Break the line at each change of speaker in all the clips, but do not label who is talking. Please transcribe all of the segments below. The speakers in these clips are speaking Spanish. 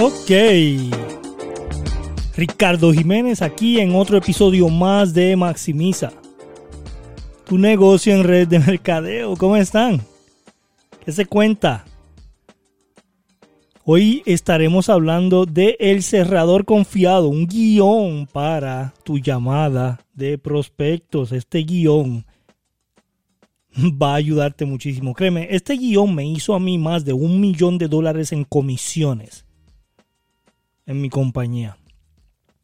Ok. Ricardo Jiménez aquí en otro episodio más de Maximiza. Tu negocio en red de mercadeo. ¿Cómo están? ¿Qué se cuenta? Hoy estaremos hablando de El Cerrador Confiado, un guion para tu llamada de prospectos. Este guion va a ayudarte muchísimo. Créeme, este guion me hizo a mí más de un millón de dólares en comisiones en mi compañía.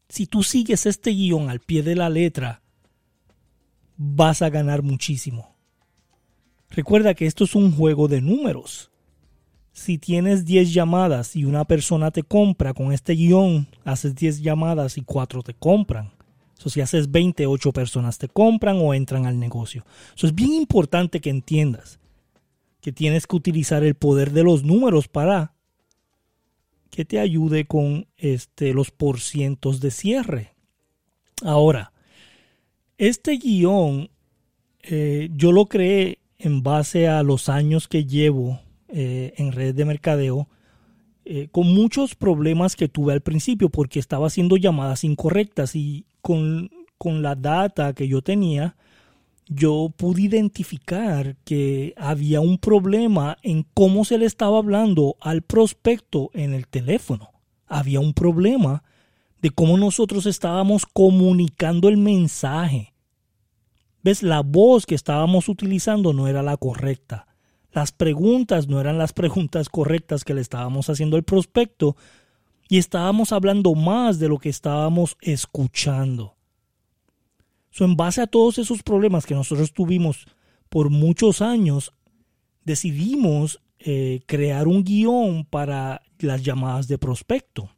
Si tú sigues este guion al pie de la letra, vas a ganar muchísimo. Recuerda que esto es un juego de números. Si tienes 10 llamadas y una persona te compra con este guion, haces 10 llamadas y 4 te compran. So, si haces 20, 8 personas te compran o entran al negocio. Eso es bien importante que entiendas que tienes que utilizar el poder de los números para que te ayude con este, los porcientos de cierre. Ahora, este guion eh, yo lo creé en base a los años que llevo eh, en redes de mercadeo, eh, con muchos problemas que tuve al principio porque estaba haciendo llamadas incorrectas y con, con la data que yo tenía, yo pude identificar que había un problema en cómo se le estaba hablando al prospecto en el teléfono. Había un problema de cómo nosotros estábamos comunicando el mensaje. ¿Ves? La voz que estábamos utilizando no era la correcta. Las preguntas no eran las preguntas correctas que le estábamos haciendo al prospecto y estábamos hablando más de lo que estábamos escuchando en base a todos esos problemas que nosotros tuvimos por muchos años, decidimos eh, crear un guion para las llamadas de prospecto.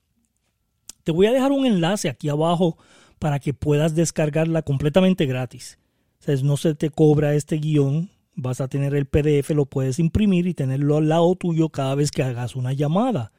Te voy a dejar un enlace aquí abajo para que puedas descargarla completamente gratis. O no se te cobra este guion, vas a tener el PDF, lo puedes imprimir y tenerlo al lado tuyo cada vez que hagas una llamada.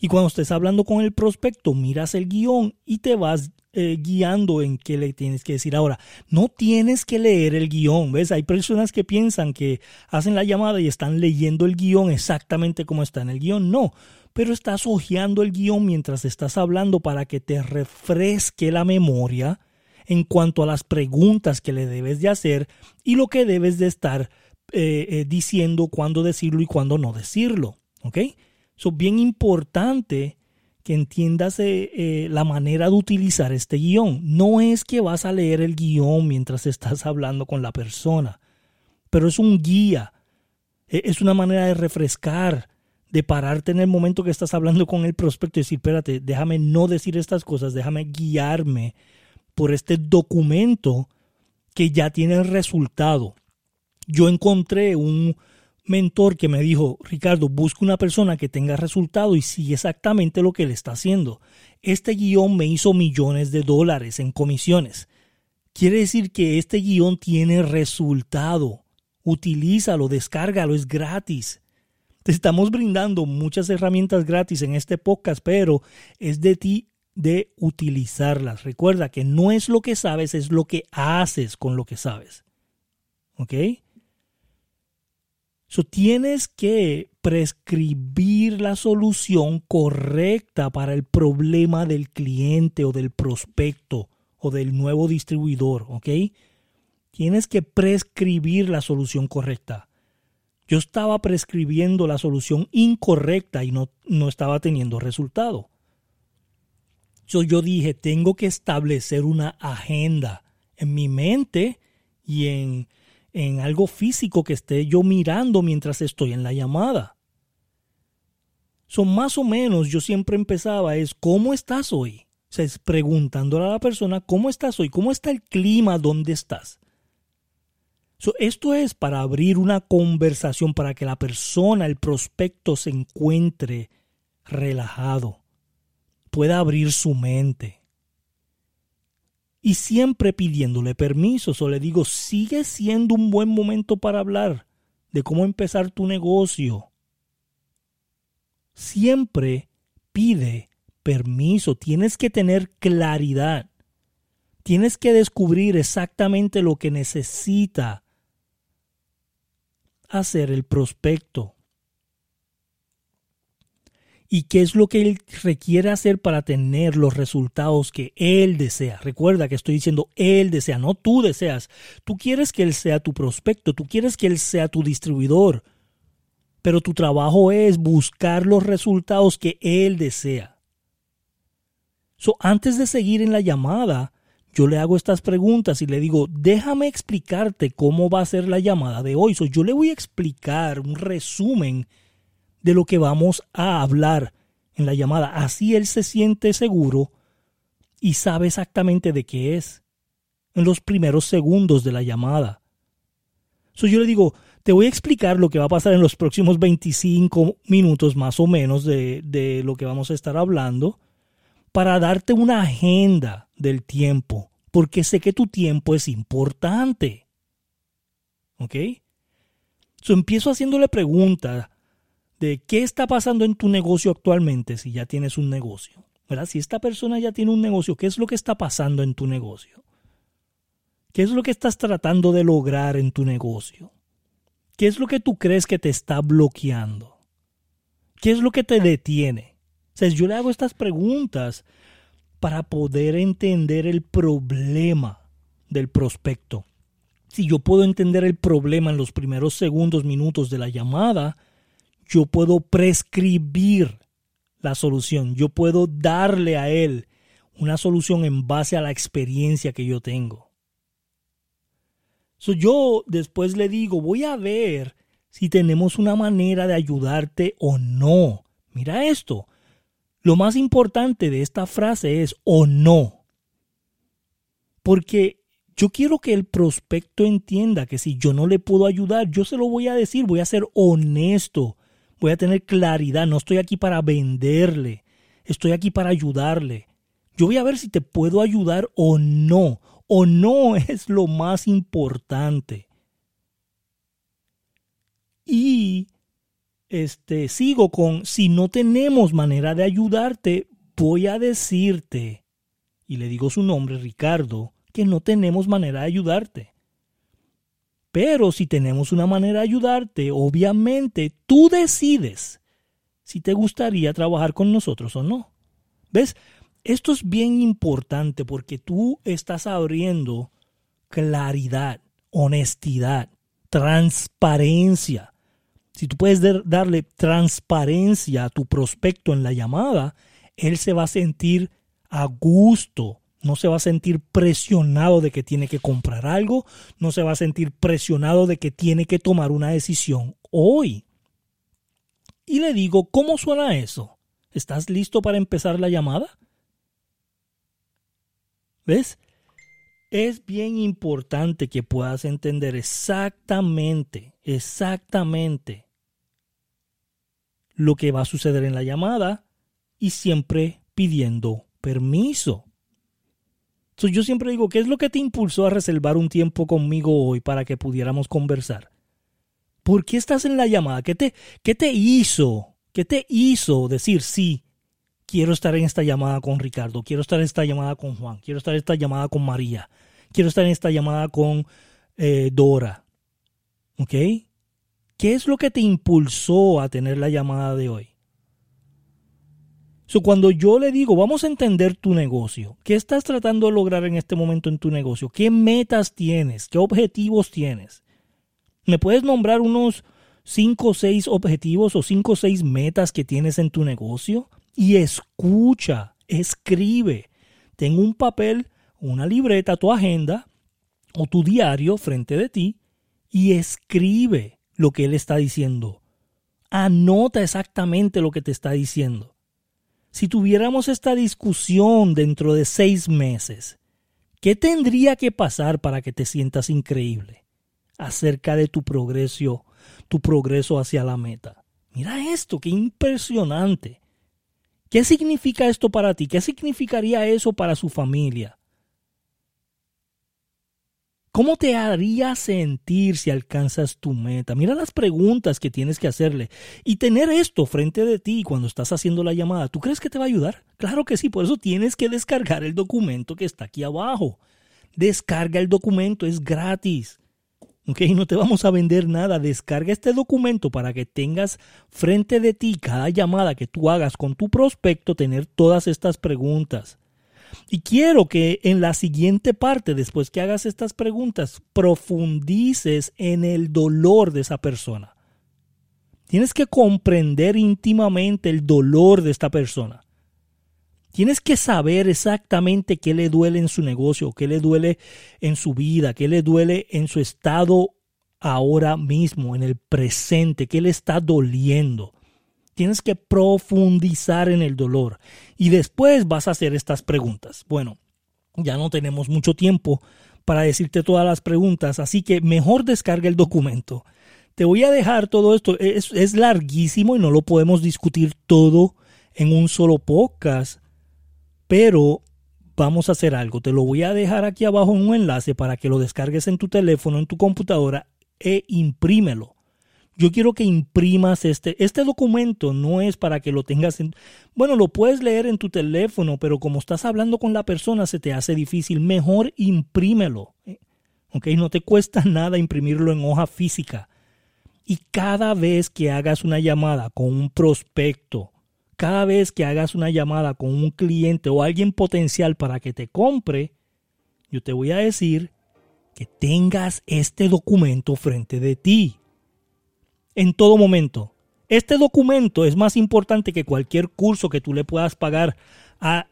Y cuando estés hablando con el prospecto, miras el guion y te vas eh, guiando en qué le tienes que decir. Ahora, no tienes que leer el guion, ¿ves? Hay personas que piensan que hacen la llamada y están leyendo el guion exactamente como está en el guion. No, pero estás hojeando el guion mientras estás hablando para que te refresque la memoria en cuanto a las preguntas que le debes de hacer y lo que debes de estar eh, eh, diciendo, cuándo decirlo y cuándo no decirlo. ¿Ok? Es bien importante que entiendas eh, eh, la manera de utilizar este guion. No es que vas a leer el guion mientras estás hablando con la persona, pero es un guía. E, es una manera de refrescar, de pararte en el momento que estás hablando con el prospecto y decir, espérate, déjame no decir estas cosas, déjame guiarme por este documento que ya tiene el resultado. Yo encontré un, mentor que me dijo, Ricardo, busca una persona que tenga resultado y sigue exactamente lo que él está haciendo. Este guion me hizo millones de dólares en comisiones. Quiere decir que este guion tiene resultado. Utilízalo, descárgalo, es gratis. Te estamos brindando muchas herramientas gratis en este podcast, pero es de ti de utilizarlas. Recuerda que no es lo que sabes, es lo que haces con lo que sabes. ¿Ok? Tienes que prescribir la solución correcta para el problema del cliente o del prospecto o del nuevo distribuidor, ¿ok? Tienes que prescribir la solución correcta. Yo estaba prescribiendo la solución incorrecta y no, no estaba teniendo resultado. So, yo dije, tengo que establecer una agenda en mi mente y en en algo físico que esté yo mirando mientras estoy en la llamada. Son más o menos, yo siempre empezaba es, ¿cómo estás hoy? Es preguntándole a la persona, ¿cómo estás hoy? ¿Cómo está el clima? ¿Dónde estás? esto es para abrir una conversación, para que la persona, el prospecto, se encuentre relajado, pueda abrir su mente y siempre pidiéndole permiso. O le digo, sigue siendo un buen momento para hablar de cómo empezar tu negocio. Siempre pide permiso. Tienes que tener claridad. Tienes que descubrir exactamente lo que necesita hacer el prospecto. Y qué es lo que él requiere hacer para tener los resultados que él desea. Recuerda que estoy diciendo él desea, no tú deseas. Tú quieres que él sea tu prospecto, tú quieres que él sea tu distribuidor, pero tu trabajo es buscar los resultados que él desea. So, antes de seguir en la llamada, yo le hago estas preguntas y le digo, déjame explicarte cómo va a ser la llamada de hoy. So, yo le voy a explicar un resumen de lo que vamos a hablar en la llamada. Así él se siente seguro y sabe exactamente de qué es en los primeros segundos de la llamada. So, yo le digo, te voy a explicar lo que va a pasar en los próximos 25 minutos más o menos de, de lo que vamos a estar hablando para darte una agenda del tiempo, porque sé que tu tiempo es importante. ¿Ok? So, empiezo haciéndole preguntas de qué está pasando en tu negocio actualmente si ya tienes un negocio. ¿verdad? Si esta persona ya tiene un negocio, ¿qué es lo que está pasando en tu negocio? ¿Qué es lo que estás tratando de lograr en tu negocio? ¿Qué es lo que tú crees que te está bloqueando? ¿Qué es lo que te detiene? yo le hago estas preguntas para poder entender el problema del prospecto. Si yo puedo entender el problema en los primeros segundos, minutos de la llamada, yo puedo prescribir la solución. Yo puedo darle a él una solución en base a la experiencia que yo tengo. yo después le digo, voy a ver si tenemos una manera de ayudarte o no. Mira esto, lo más importante de esta frase es o no. Porque yo quiero que el prospecto entienda que si yo no le puedo ayudar, yo se lo voy a decir, voy a ser honesto, voy a tener claridad, no estoy aquí para venderle, estoy aquí para ayudarle. Yo voy a ver si te puedo ayudar o no. O no es lo más importante. Y este, sigo con, si no tenemos manera de ayudarte, voy a decirte, y le digo su nombre, Ricardo, que no tenemos manera de ayudarte. Pero si tenemos una manera de ayudarte, obviamente tú decides si te gustaría trabajar con nosotros o no. ¿Ves? Esto es bien importante porque tú estás abriendo claridad, honestidad, transparencia si tú puedes darle transparencia a tu prospecto en la llamada, él se va a sentir a gusto, no se va a sentir presionado de que tiene que comprar algo, no se va a sentir presionado de que tiene que tomar una decisión hoy. Y le digo, ¿cómo suena eso? ¿Estás listo para empezar la llamada? ¿Ves? Es bien importante que puedas entender exactamente, exactamente lo que va a suceder en la llamada y siempre pidiendo permiso. Yo siempre digo, ¿qué es lo que te impulsó a reservar un tiempo conmigo hoy para que pudiéramos conversar? ¿Por qué estás en la llamada? ¿Qué te, qué te hizo? ¿Qué te hizo decir sí? Quiero estar en esta llamada con Ricardo, quiero estar en esta llamada con Juan, quiero estar en esta llamada con María, quiero estar en esta llamada con eh, Dora. ¿Qué es lo que te impulsó a tener la llamada de hoy? Cuando yo le digo, vamos a entender tu negocio, ¿qué estás tratando de lograr en este momento en tu negocio? ¿Qué metas tienes? ¿Qué objetivos tienes? ¿Me puedes nombrar unos 5 o 6 objetivos o 5 o 6 metas que tienes en tu negocio? Y escucha, escribe. Ten un papel, una libreta, tu agenda o tu diario frente de ti y escribe lo que él está diciendo. Anota exactamente lo que te está diciendo. Si tuviéramos esta discusión dentro de seis meses, ¿qué tendría que pasar para que te sientas increíble acerca de tu progreso, tu progreso hacia la meta? Mira esto, qué impresionante. ¿Qué significa esto para ti? ¿Qué significaría eso para su familia? ¿Cómo te haría sentir si alcanzas tu meta? Mira las preguntas que tienes que hacerle. Y tener esto frente de ti cuando estás haciendo la llamada, ¿tú crees que te va a ayudar? Claro que sí, por eso tienes que descargar el documento que está aquí abajo. Descarga el documento, es gratis. ¿ok? No te vamos a vender nada. Descarga este documento para que tengas frente de ti cada llamada que tú hagas con tu prospecto, tener todas estas preguntas. Y quiero que en la siguiente parte, después que hagas estas preguntas, profundices en el dolor de esa persona. Tienes que comprender íntimamente el dolor de esta persona. Tienes que saber exactamente qué le duele en su negocio, qué le duele en su vida, qué le duele en su estado ahora mismo, en el presente, qué le está doliendo. Tienes que profundizar en el dolor y después vas a hacer estas preguntas. Bueno, ya no tenemos mucho tiempo para decirte todas las preguntas, así que mejor descarga el documento. Te voy a dejar todo esto, es, larguísimo y no lo podemos discutir todo en un solo podcast, pero vamos a hacer algo. Te lo voy a dejar aquí abajo en un enlace para que lo descargues en tu teléfono, en tu computadora e imprímelo yo quiero que imprimas este. Este documento no es para que lo tengas en... Bueno, lo puedes leer en tu teléfono, pero como estás hablando con la persona se te hace difícil. Mejor imprímelo. ¿eh? ¿Ok? No te cuesta nada imprimirlo en hoja física. Y cada vez que hagas una llamada con un prospecto, cada vez que hagas una llamada con un cliente o alguien potencial para que te compre, yo te voy a decir que tengas este documento frente de ti en todo momento. Este documento es más importante que cualquier curso que tú le puedas pagar a,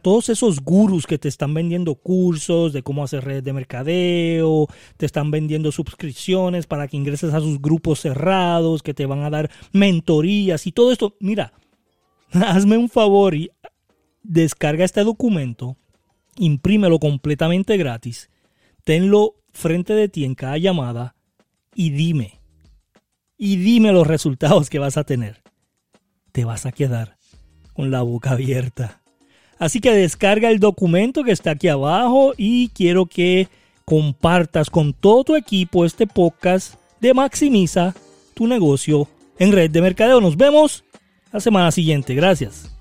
todos esos gurus que te están vendiendo cursos de cómo hacer redes de mercadeo, te están vendiendo suscripciones para que ingreses a sus grupos cerrados, que te van a dar mentorías y todo esto. Mira, hazme un favor y descarga este documento, imprímelo completamente gratis, tenlo frente de ti en cada llamada y dime y dime los resultados que vas a tener. Te vas a quedar con la boca abierta. Así que descarga el documento que está aquí abajo y quiero que compartas con todo tu equipo este podcast de Maximiza tu negocio en red de mercadeo. Nos vemos la semana siguiente. Gracias.